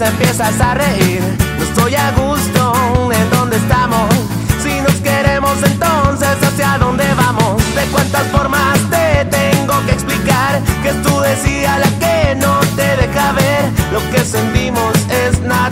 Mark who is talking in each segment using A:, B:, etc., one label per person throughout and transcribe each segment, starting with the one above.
A: Empiezas a reír. No estoy a gusto en donde estamos. Si nos queremos, entonces hacia dónde vamos. De cuántas formas te tengo que explicar que es tu decía la que no te deja ver. Lo que sentimos es natural.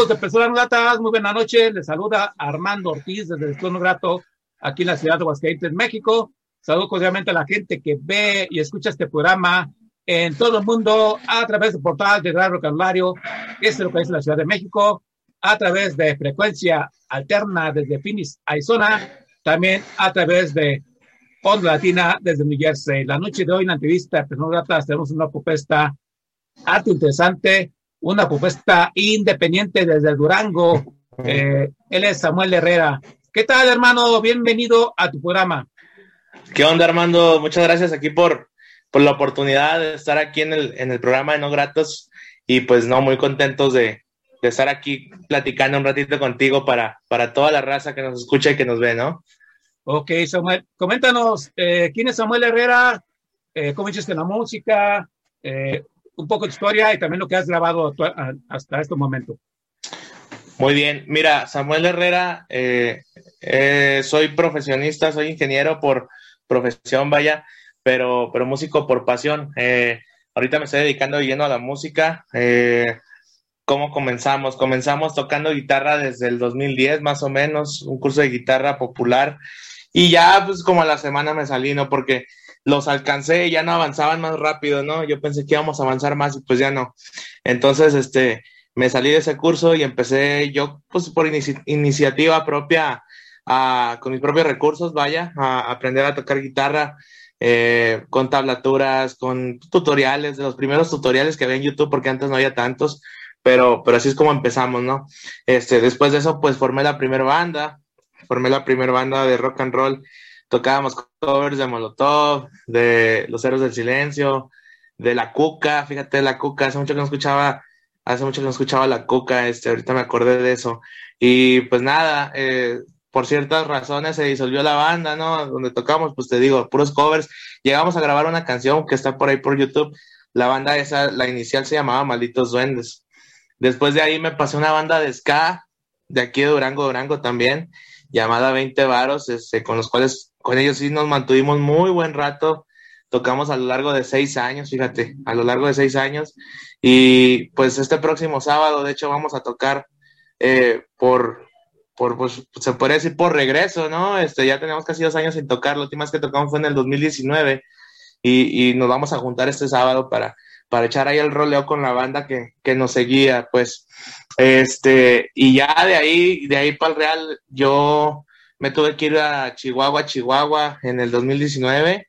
B: Amigos de Personas Gratas? Muy buenas noches. Les saluda Armando Ortiz desde el Clono Grato, aquí en la ciudad de Aguascalientes, México. Saludo cordialmente a la gente que ve y escucha este programa en todo el mundo a través del portal de Radio Calvario, que es lo que es la Ciudad de México, a través de frecuencia alterna desde Phoenix, Arizona, también a través de Onda Latina desde New Jersey. La noche de hoy en la entrevista de Personas Gratas tenemos una propuesta harto interesante, una propuesta independiente desde Durango. Eh, él es Samuel Herrera. ¿Qué tal, hermano? Bienvenido a tu programa.
C: ¿Qué onda, Armando? Muchas gracias aquí por, por la oportunidad de estar aquí en el, en el programa de No Gratos y pues no, muy contentos de, de estar aquí platicando un ratito contigo para, para toda la raza que nos escucha y que nos ve, ¿no?
B: Ok, Samuel, coméntanos, eh, ¿quién es Samuel Herrera? Eh, ¿Cómo hiciste la música? Eh, un poco de historia y también lo que has grabado hasta este momento.
C: Muy bien, mira, Samuel Herrera, eh, eh, soy profesionista, soy ingeniero por profesión, vaya, pero, pero músico por pasión. Eh, ahorita me estoy dedicando de lleno a la música. Eh, ¿Cómo comenzamos? Comenzamos tocando guitarra desde el 2010, más o menos, un curso de guitarra popular. Y ya, pues, como a la semana me salí, ¿no? Porque los alcancé y ya no avanzaban más rápido, ¿no? Yo pensé que íbamos a avanzar más y pues ya no. Entonces, este, me salí de ese curso y empecé yo, pues por iniciativa propia, con mis propios recursos, vaya, a aprender a tocar guitarra. Eh, con tablaturas, con tutoriales, de los primeros tutoriales que había en YouTube, porque antes no había tantos, pero, pero así es como empezamos, ¿no? Este, después de eso, pues formé la primera banda, formé la primera banda de rock and roll, tocábamos covers de Molotov, de Los Héroes del Silencio, de La Cuca, fíjate, La Cuca, hace mucho que no escuchaba, hace mucho que no escuchaba La Cuca, este, ahorita me acordé de eso, y pues nada, eh, por ciertas razones se disolvió la banda, ¿no? Donde tocamos, pues te digo, puros covers. Llegamos a grabar una canción que está por ahí por YouTube. La banda esa, la inicial se llamaba Malditos Duendes. Después de ahí me pasé una banda de ska, de aquí de Durango, Durango también, llamada 20 Varos, este, con los cuales, con ellos sí nos mantuvimos muy buen rato. Tocamos a lo largo de seis años, fíjate, a lo largo de seis años. Y pues este próximo sábado, de hecho, vamos a tocar eh, por por, pues, se puede decir por regreso, ¿no? Este, ya tenemos casi dos años sin tocar, la última vez que tocamos fue en el 2019 y, y nos vamos a juntar este sábado para, para echar ahí el roleo con la banda que, que, nos seguía, pues, este, y ya de ahí, de ahí para el Real, yo me tuve que ir a Chihuahua, Chihuahua en el 2019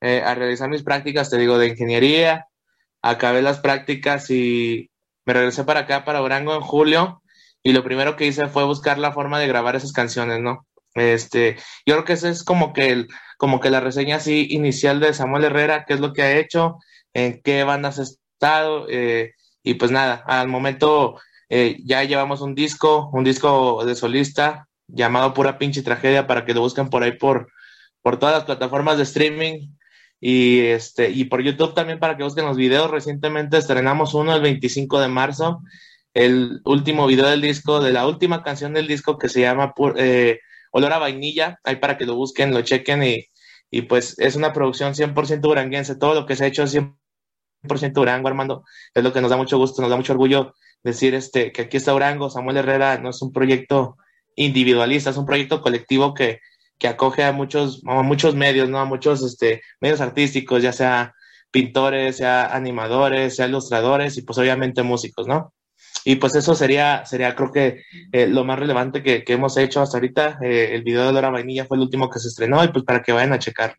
C: eh, a realizar mis prácticas, te digo, de ingeniería, acabé las prácticas y me regresé para acá, para Orango en julio, y lo primero que hice fue buscar la forma de grabar esas canciones, ¿no? Este, yo creo que esa es como que el, como que la reseña así inicial de Samuel Herrera, qué es lo que ha hecho, en qué bandas ha estado, eh, y pues nada, al momento eh, ya llevamos un disco, un disco de solista llamado Pura Pinche Tragedia para que lo busquen por ahí por, por todas las plataformas de streaming. Y este y por YouTube también para que busquen los videos. Recientemente estrenamos uno el 25 de marzo el último video del disco, de la última canción del disco que se llama eh, Olor a Vainilla, ahí para que lo busquen, lo chequen y, y pues es una producción 100% duranguense, todo lo que se ha hecho es 100% Durango, Armando, es lo que nos da mucho gusto, nos da mucho orgullo decir este, que aquí está Durango, Samuel Herrera no es un proyecto individualista, es un proyecto colectivo que, que acoge a muchos, a muchos medios, ¿no? A muchos este, medios artísticos, ya sea pintores, sea animadores, sea ilustradores y pues obviamente músicos, ¿no? Y pues eso sería, sería creo que eh, lo más relevante que, que, hemos hecho hasta ahorita. Eh, el video de Laura Vainilla fue el último que se estrenó y pues para que vayan a checar.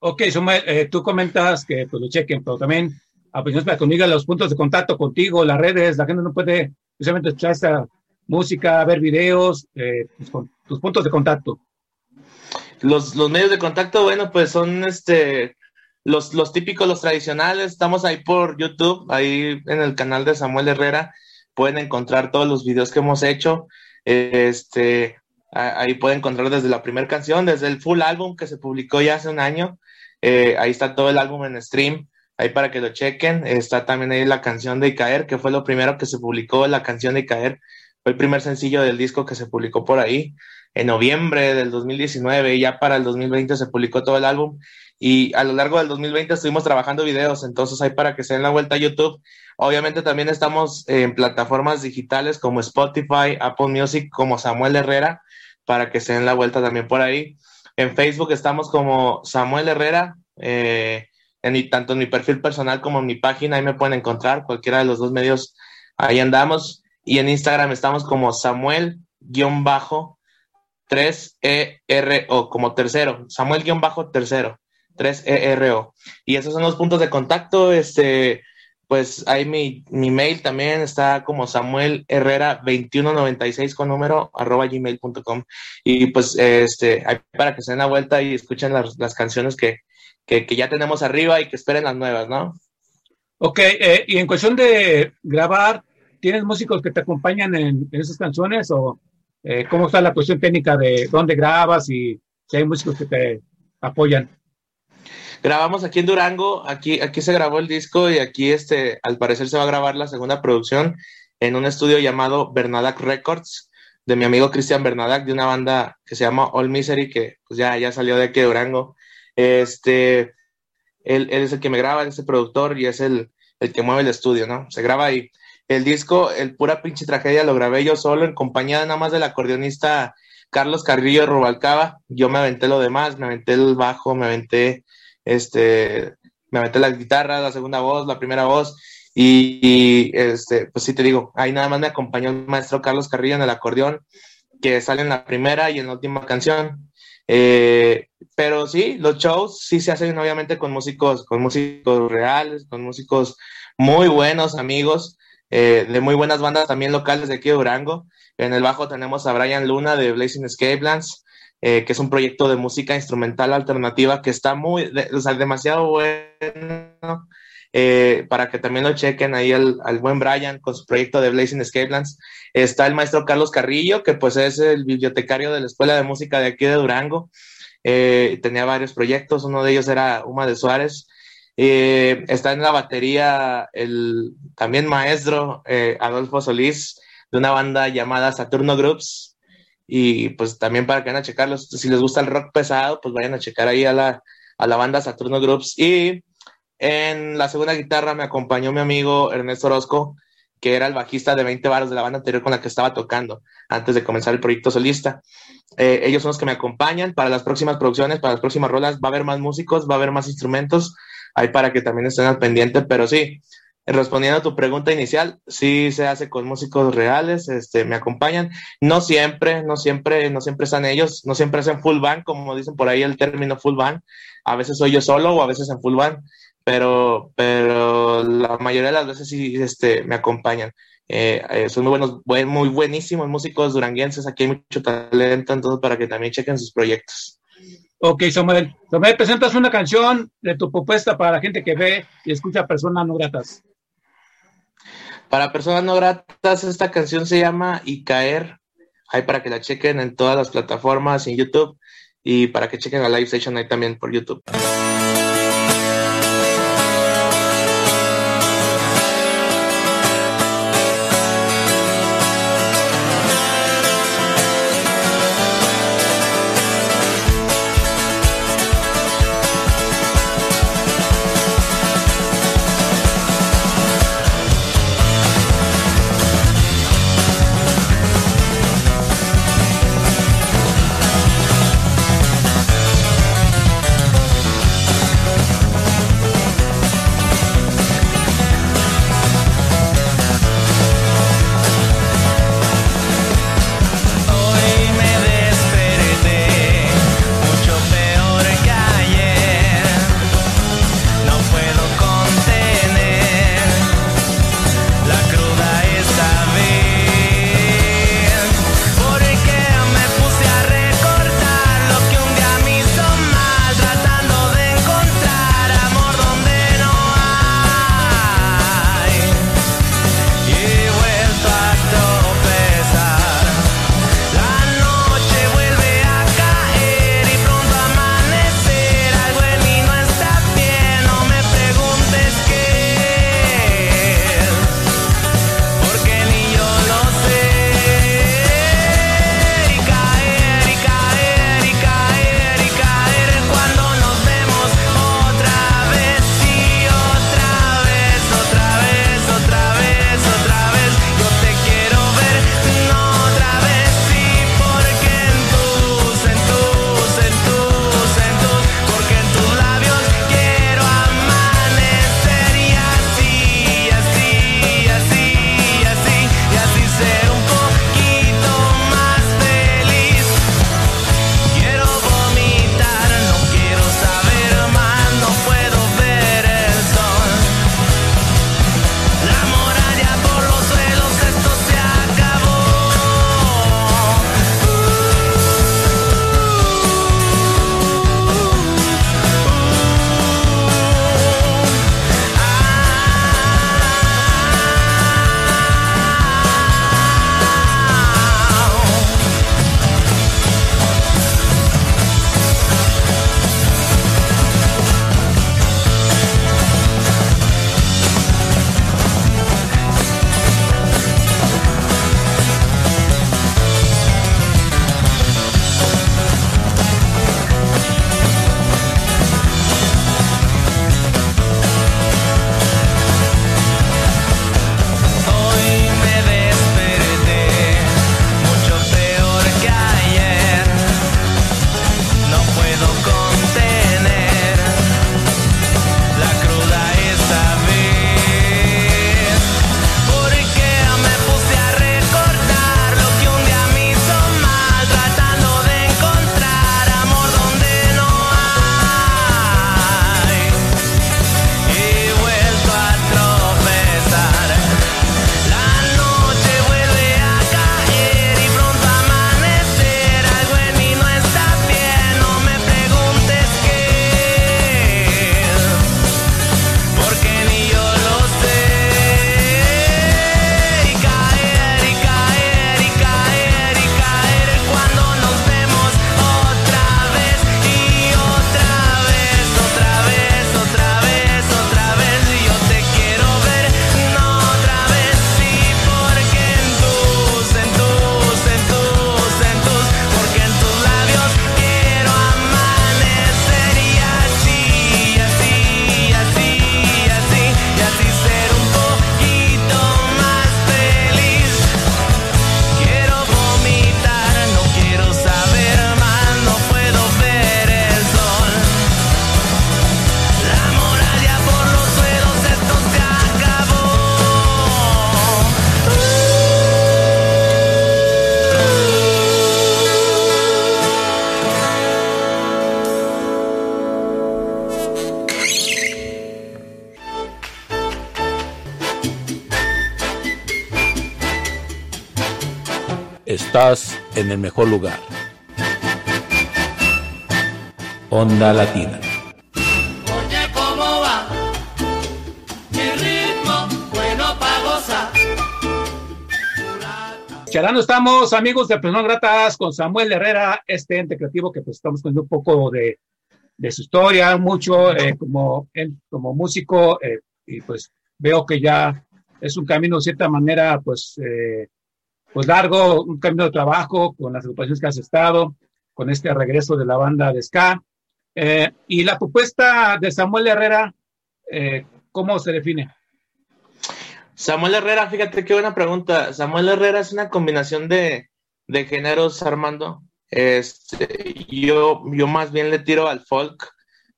B: Ok, Samuel, eh, tú comentas que pues lo chequen, pero también apenas para conmigo los puntos de contacto contigo, las redes, la gente no puede precisamente escuchar esta música, ver videos, pues, con, tus puntos de contacto.
C: Los, los medios de contacto, bueno, pues son este los, los típicos, los tradicionales, estamos ahí por YouTube, ahí en el canal de Samuel Herrera, pueden encontrar todos los videos que hemos hecho. Este, ahí pueden encontrar desde la primera canción, desde el full álbum que se publicó ya hace un año. Eh, ahí está todo el álbum en stream, ahí para que lo chequen. Está también ahí la canción de Caer, que fue lo primero que se publicó, la canción de Caer. Fue el primer sencillo del disco que se publicó por ahí en noviembre del 2019. Ya para el 2020 se publicó todo el álbum y a lo largo del 2020 estuvimos trabajando videos, entonces hay para que se den la vuelta a YouTube. Obviamente también estamos en plataformas digitales como Spotify, Apple Music, como Samuel Herrera, para que se den la vuelta también por ahí. En Facebook estamos como Samuel Herrera, eh, en tanto en mi perfil personal como en mi página, ahí me pueden encontrar, cualquiera de los dos medios, ahí andamos. Y en Instagram estamos como Samuel-3ERO, como tercero, Samuel-tercero. 3ERO. Y esos son los puntos de contacto. Este, pues ahí mi, mi mail también está como Samuel Herrera 2196 con número arroba gmail.com. Y pues este, para que se den la vuelta y escuchen las, las canciones que, que, que, ya tenemos arriba y que esperen las nuevas, ¿no?
B: Ok, eh, y en cuestión de grabar, ¿tienes músicos que te acompañan en, en esas canciones o eh, cómo está la cuestión técnica de dónde grabas y si hay músicos que te apoyan?
C: Grabamos aquí en Durango, aquí, aquí se grabó el disco y aquí este, al parecer se va a grabar la segunda producción en un estudio llamado Bernadac Records, de mi amigo Cristian Bernadac, de una banda que se llama All Misery, que pues ya, ya salió de aquí de Durango. Este, él, él es el que me graba, es el productor y es el, el que mueve el estudio, ¿no? Se graba ahí. El disco, el pura pinche tragedia, lo grabé yo solo en compañía nada más del acordeonista Carlos Carrillo Rubalcaba. Yo me aventé lo demás, me aventé el bajo, me aventé este, me metí la guitarra, la segunda voz, la primera voz, Y, este, pues sí te digo, ahí nada más me acompañó el maestro Carlos Carrillo en el acordeón, que sale en la primera y en la última canción. Eh, pero sí, los shows sí se hacen obviamente con músicos, con músicos reales, con músicos muy buenos, amigos, eh, de muy buenas bandas también locales de aquí de Durango. En el bajo tenemos a Brian Luna de Blazing Escapelands, eh, que es un proyecto de música instrumental alternativa que está muy, o sea, demasiado bueno. Eh, para que también lo chequen ahí al, buen Brian con su proyecto de Blazing Escapelands. Está el maestro Carlos Carrillo, que pues es el bibliotecario de la Escuela de Música de aquí de Durango. Eh, tenía varios proyectos, uno de ellos era Uma de Suárez. Está en la batería el también maestro Adolfo Solís de una banda llamada Saturno Groups. Y pues también para que vayan a checarlos, si les gusta el rock pesado, pues vayan a checar ahí a la, a la banda Saturno Groups. Y en la segunda guitarra me acompañó mi amigo Ernesto Orozco, que era el bajista de 20 baros de la banda anterior con la que estaba tocando antes de comenzar el proyecto solista. Eh, ellos son los que me acompañan para las próximas producciones, para las próximas rolas. Va a haber más músicos, va a haber más instrumentos, ahí para que también estén al pendiente, pero sí, respondiendo a tu pregunta inicial, sí se hace con músicos reales, este, me acompañan. No siempre, no siempre, no siempre están ellos, no siempre hacen full band, como dicen por ahí el término full band. A veces soy yo solo o a veces en full band pero, pero la mayoría de las veces sí este, me acompañan. Eh, eh, son muy buenos, muy buenísimos músicos duranguenses, aquí hay mucho talento, entonces para que también chequen sus proyectos.
B: Ok, Samuel. Samuel, presentas una canción de tu propuesta para la gente que ve y escucha personas no gratas.
C: Para personas no gratas, esta canción se llama Y Caer. Ahí para que la chequen en todas las plataformas, en YouTube, y para que chequen la live session ahí también por YouTube.
D: Estás en el mejor lugar. Onda Latina.
A: Oye, ¿cómo va? Mi ritmo, bueno para gozar.
B: Charlando estamos, amigos de Personas Gratas, con Samuel Herrera, este ente creativo que pues estamos con un poco de, de su historia, mucho eh, como, él, como músico, eh, y pues veo que ya es un camino de cierta manera, pues, eh, pues largo, un camino de trabajo con las agrupaciones que has estado, con este regreso de la banda de Ska. Eh, y la propuesta de Samuel Herrera, eh, ¿cómo se define?
C: Samuel Herrera, fíjate qué buena pregunta. Samuel Herrera es una combinación de, de géneros, Armando. Este, yo, yo más bien le tiro al folk,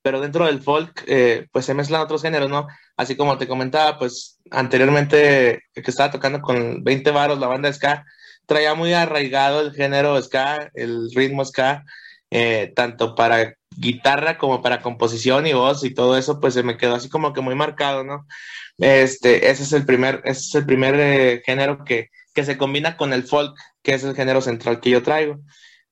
C: pero dentro del folk, eh, pues se mezclan otros géneros, ¿no? Así como te comentaba, pues anteriormente que estaba tocando con 20 varos la banda ska, traía muy arraigado el género ska, el ritmo ska, eh, tanto para guitarra como para composición y voz y todo eso, pues se me quedó así como que muy marcado, ¿no? Este, ese es el primer, ese es el primer eh, género que, que se combina con el folk, que es el género central que yo traigo.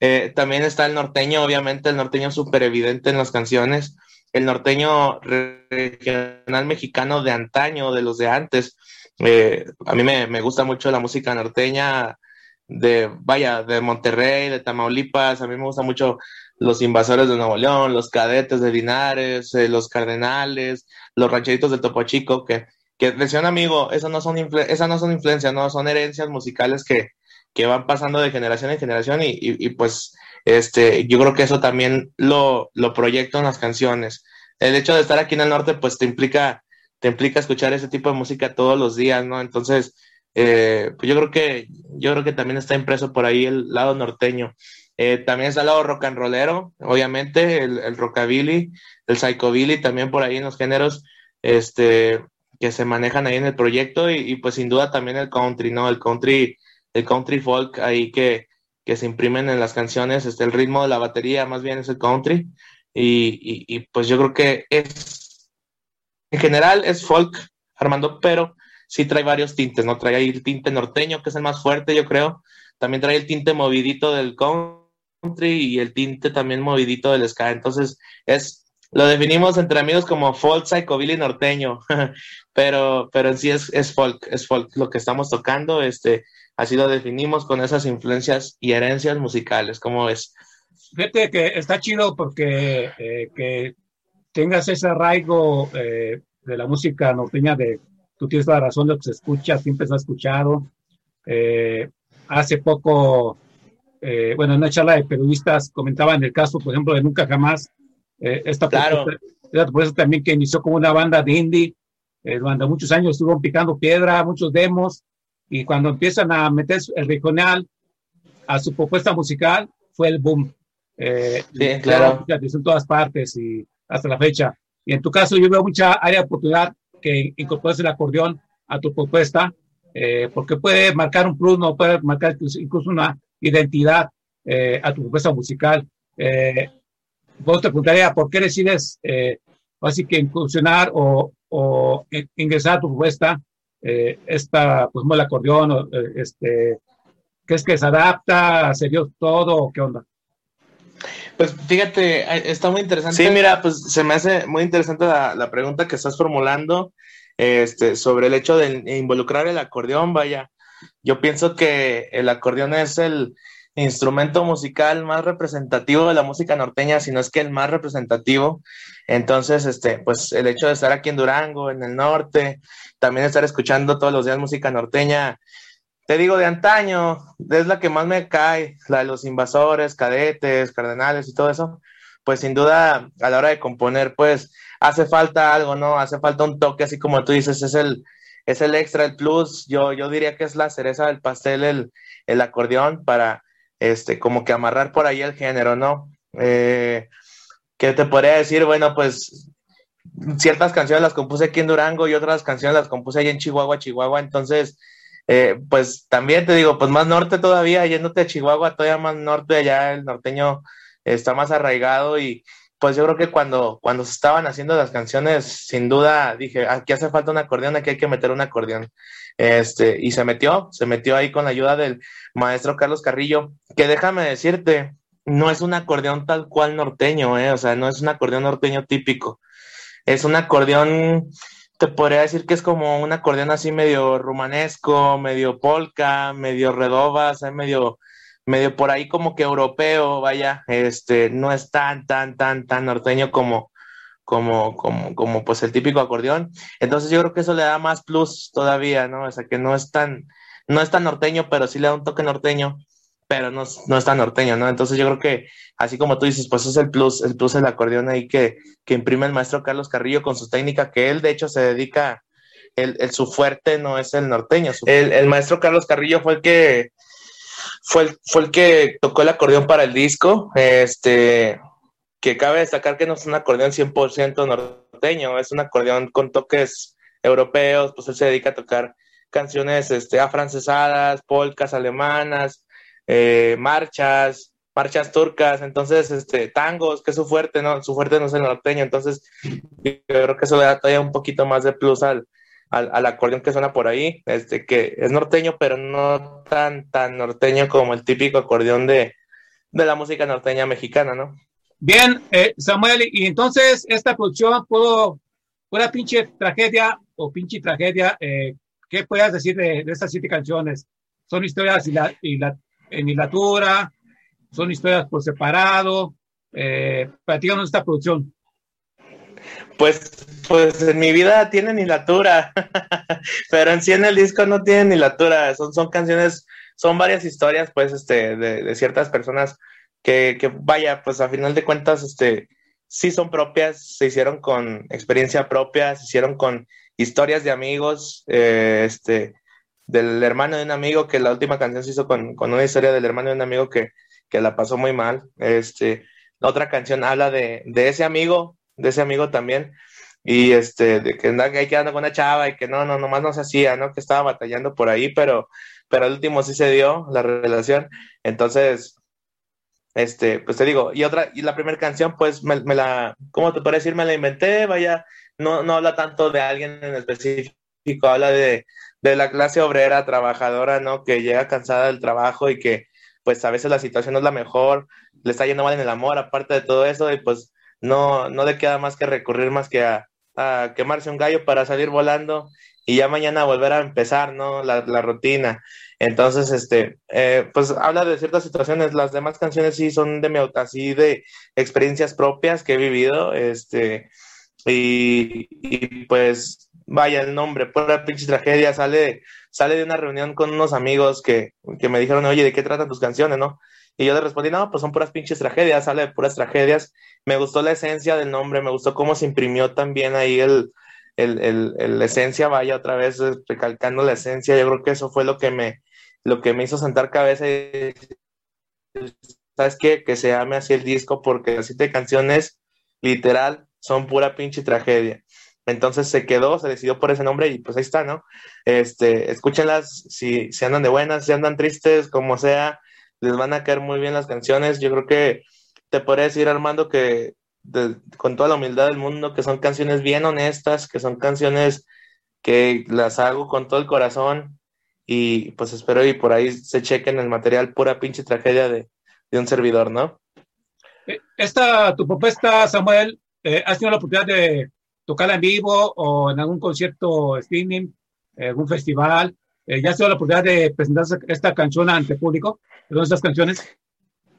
C: Eh, también está el norteño, obviamente, el norteño súper evidente en las canciones, el norteño regional mexicano de antaño, de los de antes. Eh, a mí me, me, gusta mucho la música norteña de, vaya, de Monterrey, de Tamaulipas, a mí me gusta mucho los invasores de Nuevo León, los cadetes de Linares, eh, los cardenales, los rancheritos del Topo Chico, que, que decía un amigo, esas no son, esas no son influencias, no, son herencias musicales que, que van pasando de generación en generación y, y, y, pues este, yo creo que eso también lo, lo proyecto en las canciones. El hecho de estar aquí en el norte pues te implica, te implica escuchar ese tipo de música todos los días, ¿no? Entonces, eh, pues yo creo que yo creo que también está impreso por ahí el lado norteño. Eh, también está el lado rock and rollero, obviamente, el, el rockabilly, el psychobilly, también por ahí en los géneros este, que se manejan ahí en el proyecto y, y pues sin duda también el country, ¿no? El country el country folk ahí que, que se imprimen en las canciones, este, el ritmo de la batería más bien es el country. Y, y, y, pues yo creo que es, en general es folk, Armando, pero sí trae varios tintes, ¿no? Trae ahí el tinte norteño, que es el más fuerte, yo creo, también trae el tinte movidito del country y el tinte también movidito del ska, entonces es, lo definimos entre amigos como folk, psychobilly norteño, pero, pero en sí es, es folk, es folk lo que estamos tocando, este, así lo definimos con esas influencias y herencias musicales, ¿cómo es?
B: Fíjate que está chido porque eh, que tengas ese arraigo eh, de la música norteña, de tú tienes la razón de lo que se escucha, siempre se ha escuchado. Eh, hace poco, eh, bueno, en una charla de periodistas comentaban el caso, por ejemplo, de Nunca Jamás, esta
C: claro.
B: propuesta también que inició como una banda de indie, durante muchos años estuvo picando piedra, muchos demos, y cuando empiezan a meter el regional a su propuesta musical, fue el boom.
C: Eh, sí, claro.
B: En todas partes y hasta la fecha. Y en tu caso, yo veo mucha área de oportunidad que incorpores el acordeón a tu propuesta, eh, porque puede marcar un plus, no puede marcar incluso una identidad eh, a tu propuesta musical. Eh, vos te preguntaría, ¿por qué decides así que incursionar o, o ingresar a tu propuesta eh, esta, pues, el acordeón, eh, este, ¿crees que se adapta? ¿Se dio todo o qué onda?
C: Pues fíjate, eh, está muy interesante. Sí, mira, pues se me hace muy interesante la, la pregunta que estás formulando este, sobre el hecho de involucrar el acordeón. Vaya, yo pienso que el acordeón es el instrumento musical más representativo de la música norteña, si no es que el más representativo. Entonces, este, pues el hecho de estar aquí en Durango, en el norte, también estar escuchando todos los días música norteña, te digo, de antaño, es la que más me cae, la de los invasores, cadetes, cardenales y todo eso, pues sin duda a la hora de componer, pues hace falta algo, ¿no? Hace falta un toque, así como tú dices, es el, es el extra, el plus, yo, yo diría que es la cereza del pastel, el, el acordeón para, este, como que amarrar por ahí el género, ¿no? Eh, ¿Qué te podría decir? Bueno, pues ciertas canciones las compuse aquí en Durango y otras canciones las compuse allá en Chihuahua, Chihuahua, entonces, eh, pues también te digo, pues más norte todavía, yéndote a Chihuahua, todavía más norte, allá el norteño está más arraigado y pues yo creo que cuando, cuando se estaban haciendo las canciones, sin duda dije, aquí hace falta un acordeón, aquí hay que meter un acordeón. Este, y se metió, se metió ahí con la ayuda del maestro Carlos Carrillo, que déjame decirte, no es un acordeón tal cual norteño, ¿eh? o sea, no es un acordeón norteño típico, es un acordeón, te podría decir que es como un acordeón así medio rumanesco, medio polka, medio redoba, o medio, medio por ahí como que europeo, vaya, este, no es tan, tan, tan, tan norteño como, como, como, como pues el típico acordeón. Entonces yo creo que eso le da más plus todavía, ¿no? O sea, que no es tan, no es tan norteño, pero sí le da un toque norteño, pero no, no es tan norteño, ¿no? Entonces yo creo que, así como tú dices, pues es el plus, el plus del acordeón ahí que, que imprime el maestro Carlos Carrillo con su técnica, que él de hecho se dedica, el, el su fuerte no es el norteño. El, el, maestro Carlos Carrillo fue el que, fue el, fue el que tocó el acordeón para el disco, este, que cabe destacar que no es un acordeón 100% norteño, es un acordeón con toques europeos, pues él se dedica a tocar canciones este, afrancesadas, polcas alemanas, eh, marchas, marchas turcas, entonces, este, tangos, que es su fuerte, ¿no? Su fuerte no es el norteño, entonces yo creo que eso le da todavía un poquito más de plus al, al, acordeón que suena por ahí, este, que es norteño, pero no tan, tan norteño como el típico acordeón de, de la música norteña mexicana, ¿no?
B: Bien, eh, Samuel, y entonces esta producción, ¿puedo, una pinche tragedia o pinche tragedia, eh, ¿qué puedas decir de, estas siete canciones? ¿Son historias y la, y la, en hilatura? ¿Son historias por separado? Eh, platícanos esta producción.
C: Pues, pues en mi vida tienen hilatura, pero en sí en el disco no tienen hilatura, son, son canciones, son varias historias, pues, este, de, de ciertas personas que, que, vaya, pues a final de cuentas, este, sí son propias, se hicieron con experiencia propia, se hicieron con historias de amigos, eh, este, del hermano de un amigo, que la última canción se hizo con, con, una historia del hermano de un amigo que, que la pasó muy mal, este, otra canción habla de, de ese amigo, de ese amigo también, y este, de que anda ahí quedando con una chava y que no, no, nomás no se hacía, ¿no? Que estaba batallando por ahí, pero, pero al último sí se dio la relación, entonces, este, pues te digo, y otra, y la primera canción, pues me, la, ¿cómo te puedo decir? Me la inventé, vaya, no, no habla tanto de alguien en específico, habla de, de la clase obrera, trabajadora, ¿no? Que llega cansada del trabajo y que, pues a veces la situación no es la mejor, le está yendo mal en el amor, aparte de todo eso, y pues no, no le queda más que recurrir más que a, a quemarse un gallo para salir volando y ya mañana volver a empezar, ¿no? La, la rutina. Entonces, este, eh, pues habla de ciertas situaciones. Las demás canciones sí son de mi así de experiencias propias que he vivido, este, y, pues vaya el nombre, pura pinche tragedia, sale, sale de una reunión con unos amigos que, que me dijeron, oye, ¿de qué tratan tus canciones, no? Y yo le respondí, no, pues son puras pinches tragedias, sale de puras tragedias. Me gustó la esencia del nombre, me gustó cómo se imprimió también ahí el, el, el, el, esencia, vaya otra vez recalcando la esencia. Yo creo que eso fue lo que me, lo que me hizo sentar cabeza y ¿sabes qué? Que se llame así el disco porque las siete canciones, literal, son pura pinche tragedia. Entonces se quedó, se decidió por ese nombre y pues ahí está, ¿no? Este, escúchenlas, si, si andan de buenas, si andan tristes, como sea, les van a caer muy bien las canciones. Yo creo que te podría decir, Armando, que con toda la humildad del mundo, que son canciones bien honestas, que son canciones que las hago con todo el corazón, y pues espero y por ahí se chequen el material pura pinche tragedia de, de un servidor, ¿no?
B: Eh, esta, tu propuesta, Samuel, eh, ¿has tenido la oportunidad de tocarla en vivo o en algún concierto streaming, eh, algún festival? Eh, ¿Ya has tenido la oportunidad de presentar esta canción ante público? ¿Perdón, estas canciones?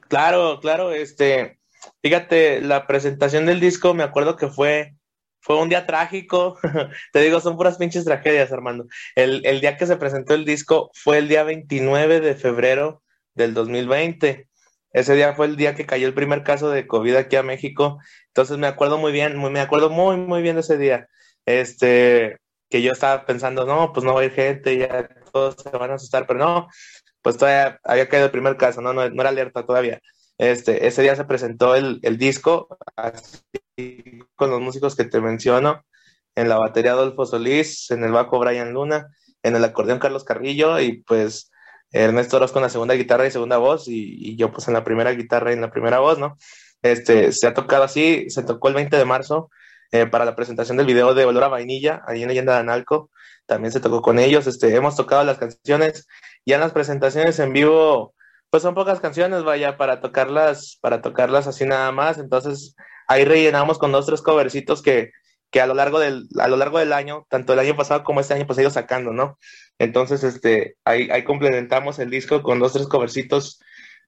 C: Claro, claro, este, fíjate, la presentación del disco me acuerdo que fue fue un día trágico. Te digo, son puras pinches tragedias, Armando. El, el, día que se presentó el disco fue el día 29 de febrero del 2020. Ese día fue el día que cayó el primer caso de COVID aquí a México. Entonces me acuerdo muy bien, muy, me acuerdo muy, muy bien de ese día. Este, que yo estaba pensando, no, pues no va a ir gente, ya todos se van a asustar, pero no, pues todavía había caído el primer caso, no, no, no era alerta todavía. Este, ese día se presentó el, el disco, así con los músicos que te menciono, en la batería Adolfo Solís, en el bajo Brian Luna, en el acordeón Carlos Carrillo y pues Ernesto Orozco en la segunda guitarra y segunda voz y, yo pues en la primera guitarra y en la primera voz, ¿no? Este, se ha tocado así, se tocó el 20 de marzo eh, para la presentación del video de Olor a Vainilla, ahí en Leyenda de Analco. También se tocó con ellos. Este, hemos tocado las canciones. Ya en las presentaciones en vivo, pues son pocas canciones, vaya, para tocarlas, para tocarlas así nada más. Entonces, ahí rellenamos con dos, tres covercitos que, que a lo largo del, a lo largo del año, tanto el año pasado como este año, pues he ido sacando, ¿no? Entonces, este, ahí, ahí complementamos el disco con dos, tres covercitos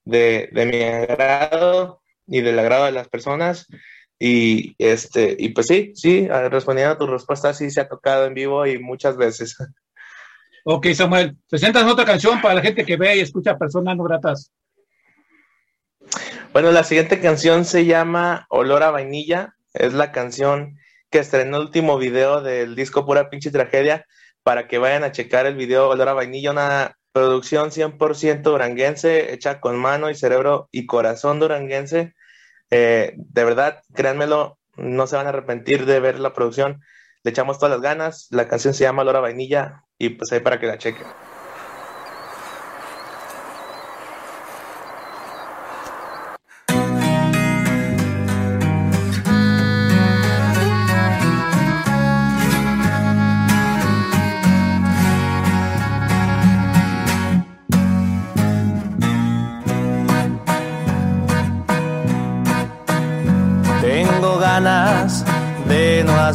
C: de, de mi agrado y del agrado de las personas. Y este, y pues sí, sí, respondiendo a tu respuesta, sí se ha tocado en vivo y muchas veces.
B: Ok, Samuel, presentas otra canción para la gente que ve y escucha personas no gratas.
C: Bueno, la siguiente canción se llama Olor a Vainilla. Es la canción que estrenó el último video del disco Pura Pinche Tragedia. Para que vayan a checar el video Olor a Vainilla, una producción 100% duranguense, hecha con mano y cerebro y corazón duranguense. Eh, de verdad, créanmelo, no se van a arrepentir de ver la producción. Le echamos todas las ganas. La canción se llama Lora Vainilla y pues ahí para que la chequen.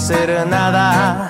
A: hacer nada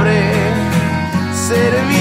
A: servidor. Tengo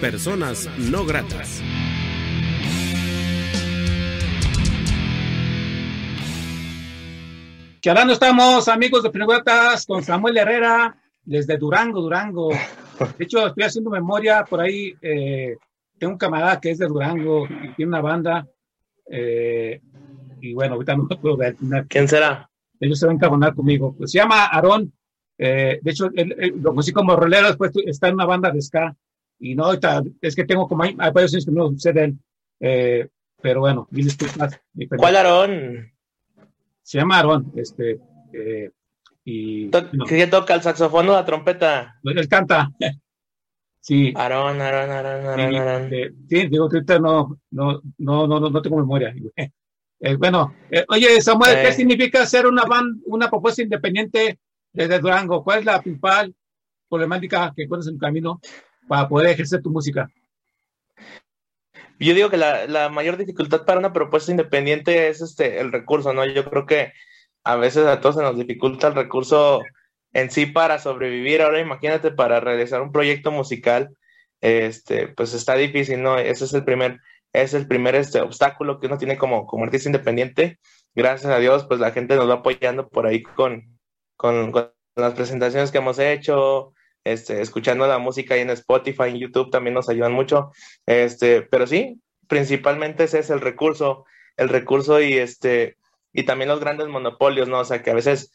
E: personas no gratas.
B: Que ahora no estamos, amigos de Preguntas, con Samuel Herrera, desde Durango, Durango. De hecho, estoy haciendo memoria por ahí. Eh, tengo un camarada que es de Durango y tiene una banda. Eh, y bueno, ahorita no puedo ver.
C: ¿Quién será?
B: Ellos se van a encabonar conmigo. Pues se llama Aarón. Eh, de hecho, lo conocí como rolero, después está en una banda de ska. Y no, es que tengo como hay, varios años que no eh, pero bueno, mil disculpas.
C: ¿Cuál Aarón?
B: Se llama Aarón, este, eh, y...
C: ¿Qué toca el saxofón o la trompeta?
B: Él canta. Sí.
C: Aarón, Aarón, Aarón, Aarón, Aarón.
B: sí, digo, ahorita no, no, no, no, no tengo memoria. Eh, bueno, eh, oye, Samuel, ¿qué significa ser una band, una propuesta independiente desde Durango? ¿Cuál es la principal problemática que encuentras en tu camino para poder ejercer tu música?
C: Yo digo que la, la, mayor dificultad para una propuesta independiente es este el recurso, ¿no? Yo creo que a veces a todos se nos dificulta el recurso en sí para sobrevivir. Ahora imagínate para realizar un proyecto musical, este, pues está difícil, ¿no? Ese es el primer, es el primer este, obstáculo que uno tiene como, como artista independiente. Gracias a Dios, pues la gente nos va apoyando por ahí con, con, con las presentaciones que hemos hecho, este, escuchando la música ahí en Spotify, en YouTube también nos ayudan mucho. Este, pero sí, principalmente ese es el recurso, el recurso y este, y también los grandes monopolios, ¿no? O sea, que a veces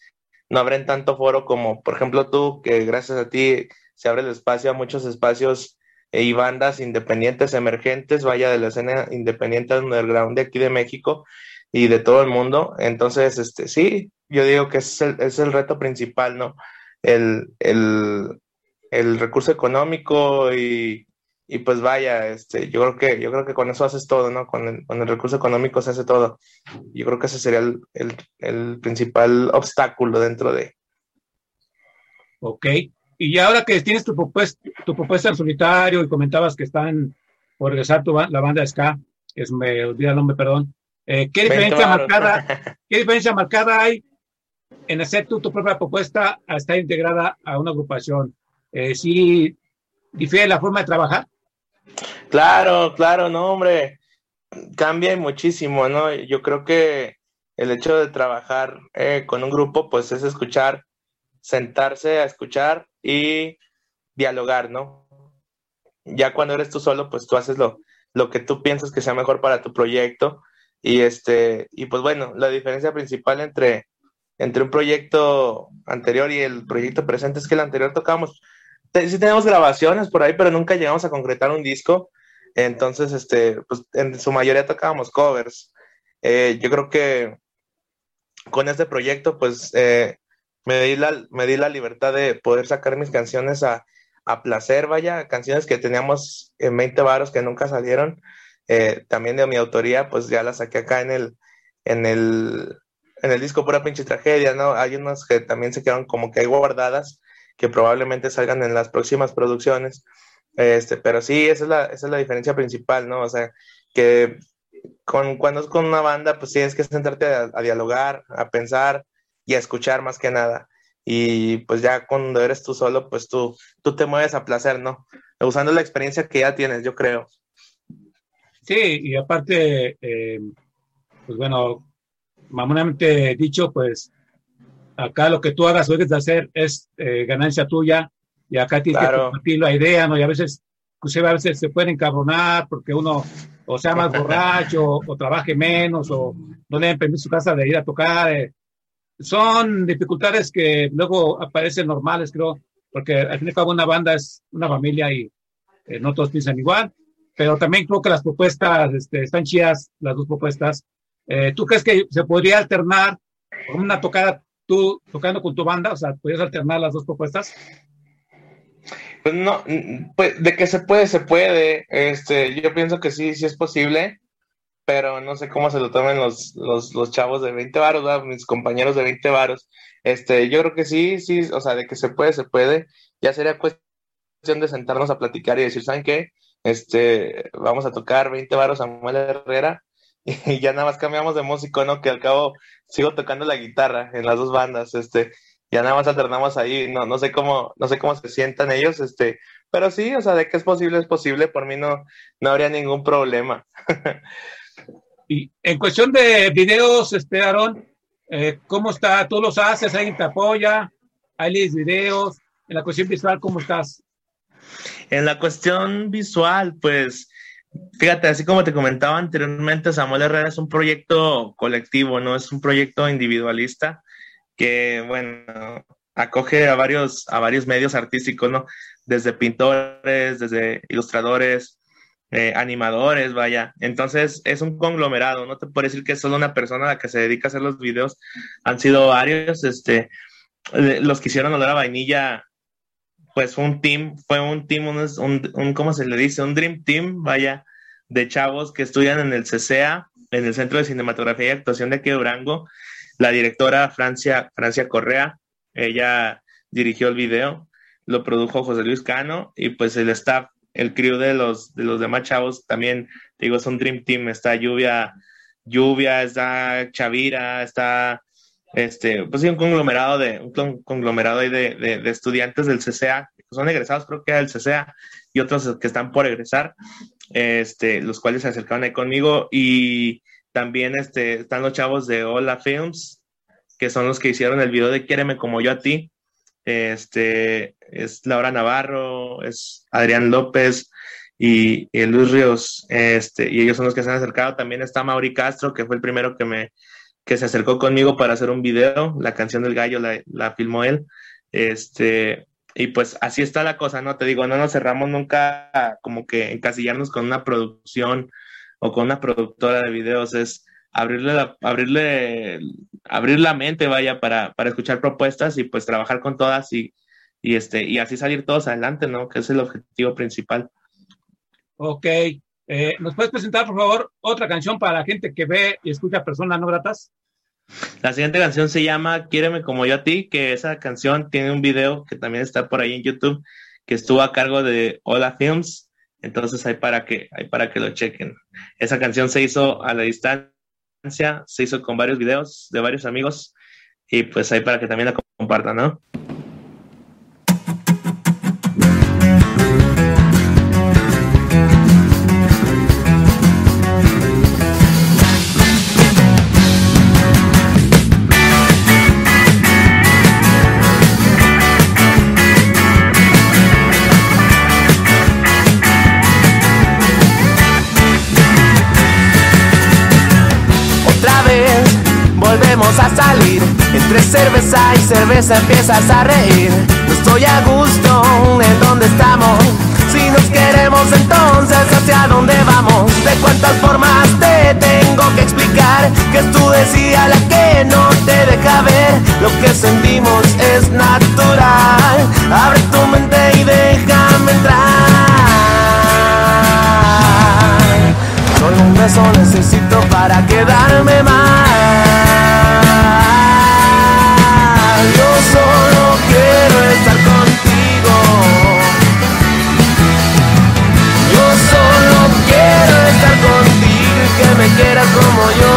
C: no abren tanto foro como, por ejemplo, tú, que gracias a ti se abre el espacio a muchos espacios eh, y bandas independientes emergentes, vaya de la escena independiente underground de aquí de México y de todo el mundo. Entonces, este, sí, yo digo que es el, es el reto principal, ¿no? El, el, el recurso económico y, y, pues vaya, este, yo creo que, yo creo que con eso haces todo, ¿no? Con el, con el recurso económico se hace todo. Yo creo que ese sería el, el, el principal obstáculo dentro de.
B: Ok. Y ahora que tienes tu propuesta, tu propuesta en solitario y comentabas que están por regresar tu, la banda Ska, que es, me olvida el nombre, perdón. Eh, ¿qué, diferencia marcada, ¿Qué diferencia marcada hay en hacer tu, tu propia propuesta a estar integrada a una agrupación? Eh, ¿Sí difiere la forma de trabajar?
C: Claro, claro, no, hombre, cambia muchísimo, ¿no? Yo creo que el hecho de trabajar eh, con un grupo, pues es escuchar, sentarse a escuchar y dialogar, ¿no? Ya cuando eres tú solo, pues tú haces lo, lo que tú piensas que sea mejor para tu proyecto. Y este, y pues bueno, la diferencia principal entre, entre un proyecto anterior y el proyecto presente es que el anterior tocábamos, sí tenemos grabaciones por ahí, pero nunca llegamos a concretar un disco. Entonces, este, pues en su mayoría tocábamos covers. Eh, yo creo que con este proyecto, pues eh, me, di la, me di la libertad de poder sacar mis canciones a, a placer, vaya, canciones que teníamos en 20 varos que nunca salieron, eh, también de mi autoría, pues ya las saqué acá en el, en el, en el disco Pura Pinche Tragedia, ¿no? Hay unas que también se quedaron como que ahí guardadas, que probablemente salgan en las próximas producciones, este, pero sí, esa es la, esa es la diferencia principal, ¿no? O sea, que con, cuando es con una banda, pues tienes que sentarte a, a dialogar, a pensar, y a escuchar más que nada. Y pues ya cuando eres tú solo, pues tú, tú te mueves a placer, ¿no? Usando la experiencia que ya tienes, yo creo.
B: Sí, y aparte, eh, pues bueno, mamonamente dicho, pues acá lo que tú hagas o dejes de hacer es eh, ganancia tuya y acá tienes claro. que compartir la idea, ¿no? Y a veces, inclusive a veces se pueden encabronar porque uno o sea más borracho o, o trabaje menos o no le den permiso a su casa de ir a tocar. Eh, son dificultades que luego aparecen normales, creo, porque al fin y al cabo una banda es una familia y eh, no todos piensan igual, pero también creo que las propuestas este, están chidas, las dos propuestas. Eh, ¿Tú crees que se podría alternar con una tocada tú tocando con tu banda? O sea, ¿podrías alternar las dos propuestas?
C: Pues no, pues de que se puede, se puede. Este, yo pienso que sí, sí es posible pero no sé cómo se lo tomen los, los, chavos de 20 varos, mis compañeros de 20 varos. Este, yo creo que sí, sí, o sea, de que se puede, se puede. Ya sería cuestión de sentarnos a platicar y decir, ¿saben qué? Este, vamos a tocar 20 varos a Samuel Herrera y ya nada más cambiamos de músico, ¿no? Que al cabo sigo tocando la guitarra en las dos bandas, este, ya nada más alternamos ahí, no, no sé cómo, no sé cómo se sientan ellos, este, pero sí, o sea, de que es posible, es posible, por mí no, no habría ningún problema.
B: Y en cuestión de videos, este, Aaron, eh, ¿cómo está? ¿Tú los haces? ¿Alguien te apoya? ¿Hay videos? En la cuestión visual, ¿cómo estás?
C: En la cuestión visual, pues, fíjate, así como te comentaba anteriormente, Samuel Herrera es un proyecto colectivo, no es un proyecto individualista que, bueno, acoge a varios, a varios medios artísticos, ¿no? Desde pintores, desde ilustradores, eh, animadores, vaya. Entonces es un conglomerado, no te puedo decir que es solo una persona la que se dedica a hacer los videos, han sido varios, este, los que hicieron olor a vainilla, pues un team, fue un team, un, un, ¿cómo se le dice? Un dream team, vaya, de chavos que estudian en el CCA, en el Centro de Cinematografía y Actuación de aquí de. La directora Francia, Francia Correa, ella dirigió el video lo produjo José Luis Cano y pues el staff, el crew de los, de los demás chavos también, digo, es un Dream Team, está Lluvia, Lluvia, está Chavira, está este, pues sí, un conglomerado de, un conglomerado de, de, estudiantes del CCA, que son egresados, creo que del CCA, y otros que están por egresar, este, los cuales se acercaron ahí conmigo, y también este, están los chavos de Hola Films, que son los que hicieron el video de Quiéreme como yo a ti, este, es Laura Navarro, es Adrián López y, y Luis Ríos, este, y ellos son los que se han acercado, también está Mauri Castro, que fue el primero que me que se acercó conmigo para hacer un video, la canción del gallo la, filmó él, este, y pues así está la cosa, ¿no? Te digo, no nos cerramos nunca como que encasillarnos con una producción o con una productora de videos, es abrirle la, abrirle, abrir la mente, vaya, para, para escuchar propuestas y pues trabajar con todas y, y, este, y así salir todos adelante, ¿no? Que es el objetivo principal.
B: Ok. Eh, ¿Nos puedes presentar, por favor, otra canción para la gente que ve y escucha personas no gratas?
C: La siguiente canción se llama Quiéreme como yo a ti, que esa canción tiene un video que también está por ahí en YouTube, que estuvo a cargo de Hola Films, entonces hay para que, hay para que lo chequen. Esa canción se hizo a la distancia, se hizo con varios videos de varios amigos, y pues hay para que también la compartan, ¿no?
A: Cerveza y cerveza empiezas a reír. No estoy a gusto en donde estamos. Si nos queremos entonces hacia dónde vamos. De cuántas formas te tengo que explicar. Que es tu decía la que no te deja ver. Lo que sentimos es natural. Abre tu mente y déjame entrar. Solo un beso necesito para quedarme más. Quieras como yo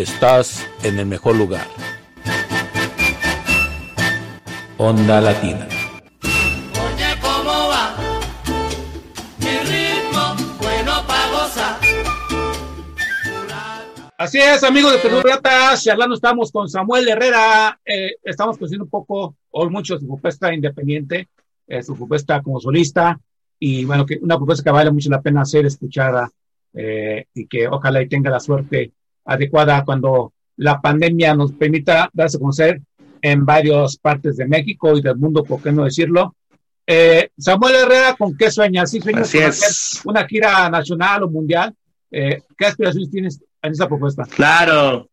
D: Estás en el mejor lugar. Onda Latina.
F: Oye, ¿cómo va? Mi ritmo, bueno para gozar.
B: Así es, amigos de Perú Ratas, hablando estamos con Samuel Herrera, eh, estamos conociendo un poco o mucho su propuesta independiente, eh, su propuesta como solista, y bueno, que una propuesta que vale mucho la pena ser escuchada eh, y que ojalá y tenga la suerte adecuada cuando la pandemia nos permita darse a conocer en varias partes de México y del mundo, por qué no decirlo. Eh, Samuel Herrera, ¿con qué sueñas? ¿Sí sueñas con hacer una gira nacional o mundial? Eh, ¿Qué aspiraciones tienes en esa propuesta?
C: Claro,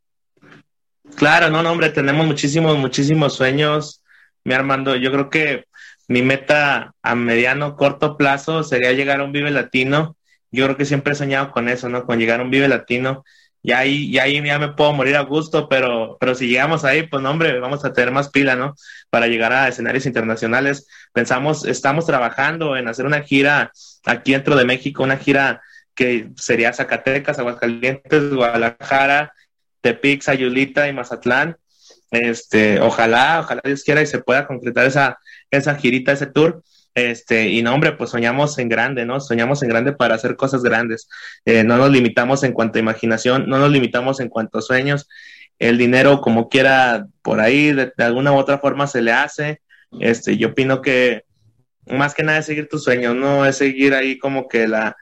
C: claro, no, no, hombre, tenemos muchísimos, muchísimos sueños, mi Armando. Yo creo que mi meta a mediano, corto plazo sería llegar a un Vive Latino. Yo creo que siempre he soñado con eso, ¿no? Con llegar a un Vive Latino. Y ahí, y ahí ya me puedo morir a gusto, pero, pero si llegamos ahí, pues no, hombre, vamos a tener más pila, ¿no? Para llegar a escenarios internacionales. Pensamos, estamos trabajando en hacer una gira aquí dentro de México, una gira que sería Zacatecas, Aguascalientes, Guadalajara, Tepic, Sayulita y Mazatlán. Este, ojalá, ojalá Dios quiera y se pueda concretar esa, esa girita, ese tour. Este, y no, hombre, pues soñamos en grande, ¿no? Soñamos en grande para hacer cosas grandes. Eh, no nos limitamos en cuanto a imaginación, no nos limitamos en cuanto a sueños. El dinero, como quiera, por ahí, de, alguna u otra forma se le hace. Este, yo opino que más que nada es seguir tus sueños, no es seguir ahí como que la,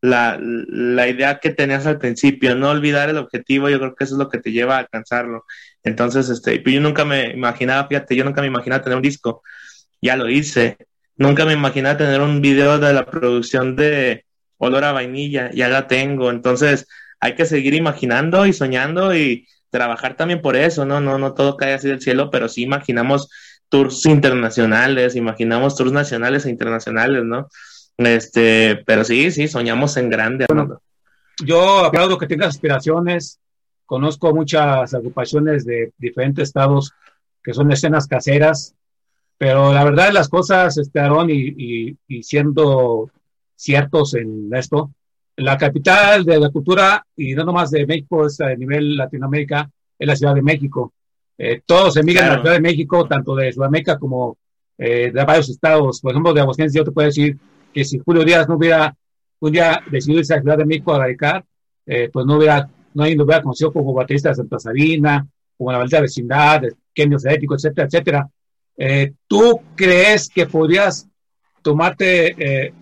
C: la, la idea que tenías al principio, no olvidar el objetivo, yo creo que eso es lo que te lleva a alcanzarlo. Entonces, este, yo nunca me imaginaba, fíjate, yo nunca me imaginaba tener un disco, ya lo hice. Nunca me imaginaba tener un video de la producción de Olor a Vainilla, ya la tengo. Entonces, hay que seguir imaginando y soñando y trabajar también por eso, ¿no? No, no todo cae así del cielo, pero sí imaginamos tours internacionales, imaginamos tours nacionales e internacionales, ¿no? Este, pero sí, sí, soñamos en grande.
B: Yo aplaudo que tengas aspiraciones. Conozco muchas agrupaciones de diferentes estados que son escenas caseras, pero la verdad de las cosas, este Aarón, y, y, y siendo ciertos en esto, la capital de la cultura, y no nomás de México, es a nivel Latinoamérica, es la Ciudad de México. Eh, todos emigran a la
C: Claro.
B: Ciudad de México, tanto de Sudamérica como eh, de varios estados. Por ejemplo, de Aguascalientes, yo te puedo decir que si Julio Díaz no hubiera un día decidido irse a la Ciudad de México a radicar, eh, pues no hubiera, no hay- no hubiera conocido como baterista de Santa Sabina, como la maldita vecindad, de Kenio Ético, etcétera, etcétera. Eh, ¿Tú crees que podrías tomarte eh,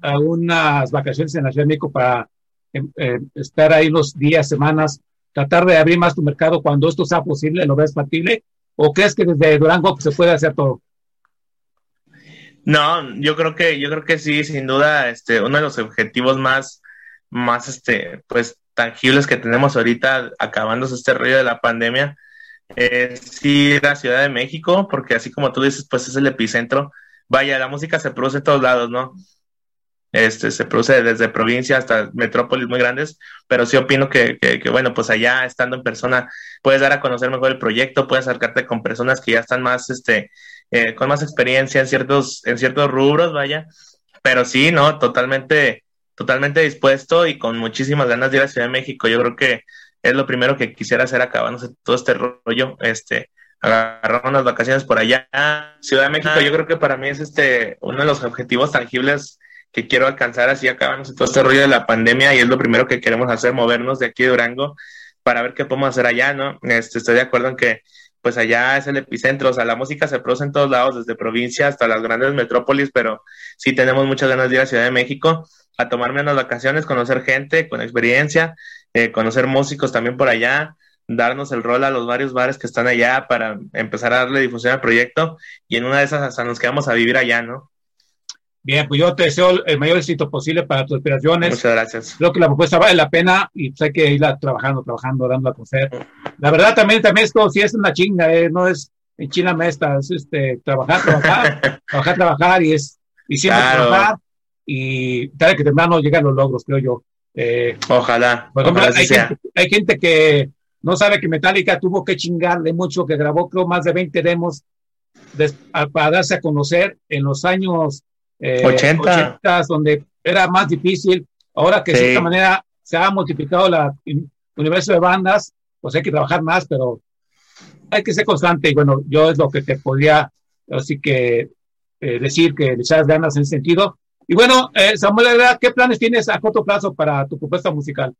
B: algunas vacaciones en la para eh, estar ahí unos días, semanas, tratar de abrir más tu mercado cuando esto sea posible, lo ves factible? ¿O crees que desde Durango se puede hacer todo?
C: No, yo creo que, yo creo que sí, sin duda, este, uno de los objetivos más, más, este, pues, tangibles que tenemos ahorita, acabándose este rollo de la pandemia, es ir a Ciudad de México, porque así como tú dices, pues es el epicentro. Vaya, la música se produce en todos lados, ¿no? Este, se produce desde provincia hasta metrópolis muy grandes, pero sí opino que, que, que, bueno, pues allá estando en persona puedes dar a conocer mejor el proyecto, puedes acercarte con personas que ya están más, este, eh, con más experiencia en ciertos, en ciertos rubros, vaya, pero sí, ¿no? Totalmente, totalmente dispuesto y con muchísimas ganas de ir a Ciudad de México. Yo creo que es lo primero que quisiera hacer acabándose todo este rollo, este, agarrar unas vacaciones por allá. Ciudad de México, yo creo que para mí es este, uno de los objetivos tangibles que quiero alcanzar así acabándose todo este rollo de la pandemia y es lo primero que queremos hacer, movernos de aquí de Durango para ver qué podemos hacer allá, ¿no? Este, estoy de acuerdo en que pues allá es el epicentro, o sea, la música se produce en todos lados, desde provincia hasta las grandes metrópolis, pero sí tenemos muchas ganas de ir a Ciudad de México a tomarme unas vacaciones, conocer gente con experiencia, eh, conocer músicos también por allá, darnos el rol a los varios bares que están allá para empezar a darle difusión al proyecto y en una de esas hasta nos quedamos a vivir allá, ¿no?
B: Bien, pues yo te deseo el mayor éxito posible para tus aspiraciones.
C: Muchas gracias.
B: Creo que la propuesta vale la pena y pues hay que irla trabajando, trabajando, dando a conocer. La verdad también, también esto sí es una chinga, eh, no es en China mesta, es este, trabajar, trabajar, trabajar, trabajar y es, y siempre
C: Claro.
B: trabajar y tarde que temprano llegan los logros, creo yo. Eh,
C: Ojalá,
B: por ejemplo,
C: ojalá así
B: hay
C: sea.
B: gente, hay gente que no sabe que Metallica tuvo que chingarle mucho, que grabó creo más de 20 demos a- para darse a conocer en los años eh,
C: 80.
B: 80, donde era más difícil. Ahora que de cierta manera se ha multiplicado la- el universo de bandas, pues hay que trabajar más, pero hay que ser constante. Y bueno, yo es lo que te podría así que eh, decir que le echas ganas en ese sentido. Y bueno, eh, Samuel, ¿qué planes tienes a corto plazo para tu propuesta musical?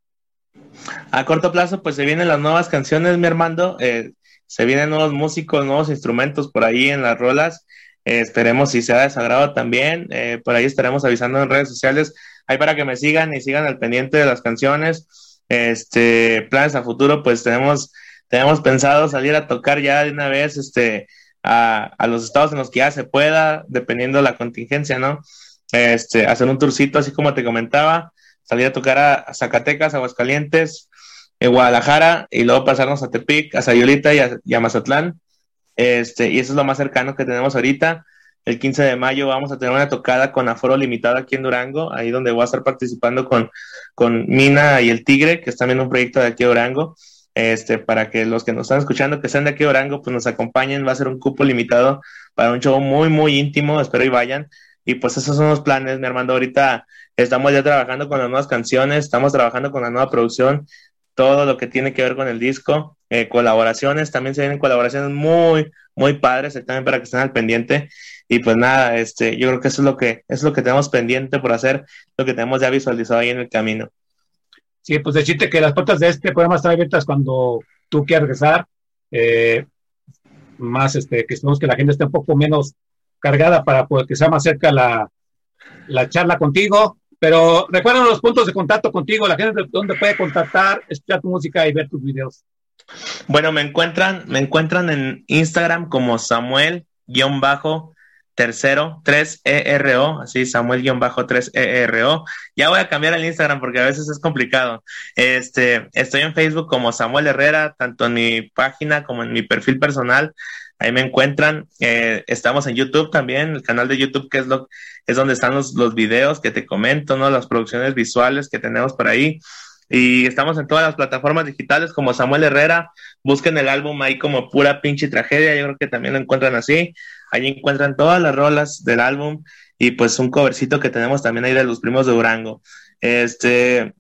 C: A corto plazo, pues se vienen las nuevas canciones, mi Armando. eh, se vienen nuevos músicos, nuevos instrumentos por ahí en las rolas. Eh, esperemos si sea de sagrado también. Eh, por ahí estaremos avisando en redes sociales. Ahí para que me sigan y sigan al pendiente de las canciones. Este, planes a futuro, pues tenemos, tenemos pensado salir a tocar ya de una vez, este, a, a los estados en los que ya se pueda, dependiendo de la contingencia, ¿no? Este, hacer un tourcito, así como te comentaba, salir a tocar a, Zacatecas, Aguascalientes, en Guadalajara, y luego pasarnos a Tepic, a Sayulita y a, y a Mazatlán. Este, y eso es lo más cercano que tenemos ahorita. El 15 de mayo vamos a tener una tocada con aforo limitado aquí en Durango, ahí donde voy a estar participando con, con Mina y el Tigre, que es también un proyecto de aquí de Durango. Este, para que los que nos están escuchando, que sean de aquí de Durango, pues nos acompañen. Va a ser un cupo limitado para un show muy, muy íntimo. Espero y vayan. Y pues esos son los planes, mi hermano. Ahorita estamos ya trabajando con las nuevas canciones, estamos trabajando con la nueva producción, todo lo que tiene que ver con el disco, eh, colaboraciones, también se vienen colaboraciones muy, muy padres, también para que estén al pendiente. Y pues nada, este, yo creo que eso es lo que, es lo que tenemos pendiente por hacer, lo que tenemos ya visualizado ahí en el camino.
B: Sí, pues decirte que las puertas de este programa están abiertas cuando tú quieras regresar. Eh, más este, que esperemos que la gente esté un poco menos cargada para poder que sea más cerca la, la charla contigo. Pero recuerden los puntos de contacto contigo, la gente donde puede contactar, escuchar tu música y ver tus videos.
C: Bueno, me encuentran, me encuentran en Instagram como Samuel bajo tercero 3ERO, así Samuel-3ERO. Ya voy a cambiar el Instagram porque a veces es complicado. Este, estoy en Facebook como Samuel Herrera, tanto en mi página como en mi perfil personal. Ahí me encuentran. Eh, estamos en YouTube también, el canal de YouTube que es lo es donde están los, los videos que te comento, ¿no? Las producciones visuales que tenemos por ahí. Y estamos en todas las plataformas digitales como Samuel Herrera. Busquen el álbum ahí como pura pinche tragedia. Yo creo que también lo encuentran así. Ahí encuentran todas las rolas del álbum y pues un covercito que tenemos también ahí de los primos de Durango. Este,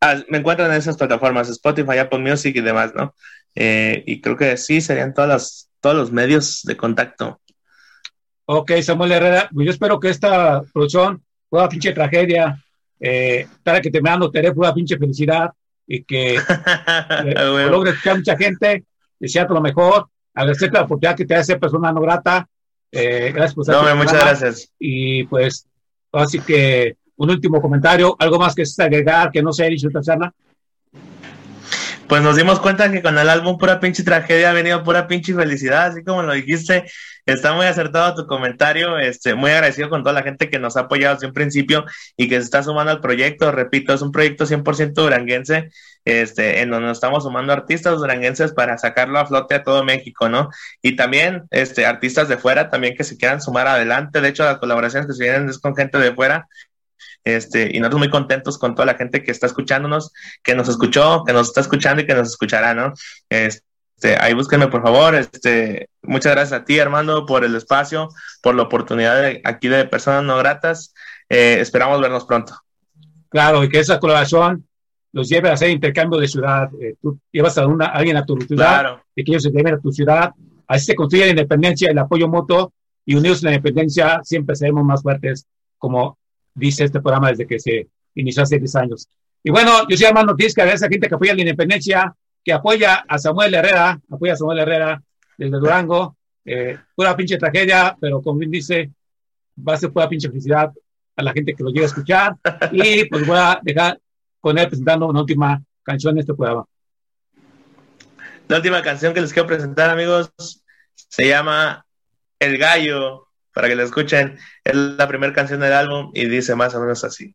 C: ah, me encuentran en esas plataformas, Spotify, Apple Music y demás, ¿no? Eh, y creo que sí, serían todas las, todos los medios de contacto.
B: Ok, Samuel Herrera, pues yo espero que esta producción pueda pinche tragedia, eh, para que te me dando pueda pinche felicidad y que eh, logre escuchar mucha gente, desearte lo mejor, agradecerte la oportunidad que te hace persona no grata. Eh, gracias por
C: estar No, muchas gracias.
B: Y pues, así que un último comentario, algo más que agregar que no se ha dicho esta charla
C: pues nos dimos cuenta que con el álbum Pura Pinche Tragedia ha venido pura pinche felicidad, así como lo dijiste. Está muy acertado tu comentario, este, muy agradecido con toda la gente que nos ha apoyado desde un principio y que se está sumando al proyecto. Repito, es un proyecto 100% duranguense, este, en donde nos estamos sumando artistas duranguenses para sacarlo a flote a todo México, ¿no? Y también, este, artistas de fuera también que se quieran sumar adelante. De hecho, las colaboraciones que se vienen es con gente de fuera este, y nosotros muy contentos con toda la gente que está escuchándonos, que nos escuchó, que nos está escuchando y que nos escuchará, ¿no? Este, ahí búsquenme, por favor. Este, muchas gracias a ti, Armando, por el espacio, por la oportunidad de, aquí de Personas No Gratas. Eh, esperamos vernos pronto.
B: Claro, y que esa colaboración los lleve a hacer intercambio de ciudad. Eh, tú llevas a, una, alguien a tu ciudad, y que ellos se lleven a tu ciudad. Así se construye la independencia, el apoyo mutuo, y unidos en la independencia siempre seremos más fuertes como dice este programa desde que se inició hace 10 años. Y bueno, yo soy Armando Ortiz, que a esa gente que apoya la independencia, que apoya a Samuel Herrera, apoya a Samuel Herrera desde Durango, eh, pura pinche tragedia, pero como bien dice, va a ser pura pinche felicidad a la gente que lo llega a escuchar. Y pues voy a dejar con él presentando una última canción de este programa.
C: La última canción que les quiero presentar, amigos, se llama El Gallo para que la escuchen. Es la primera canción del álbum y dice más o menos así.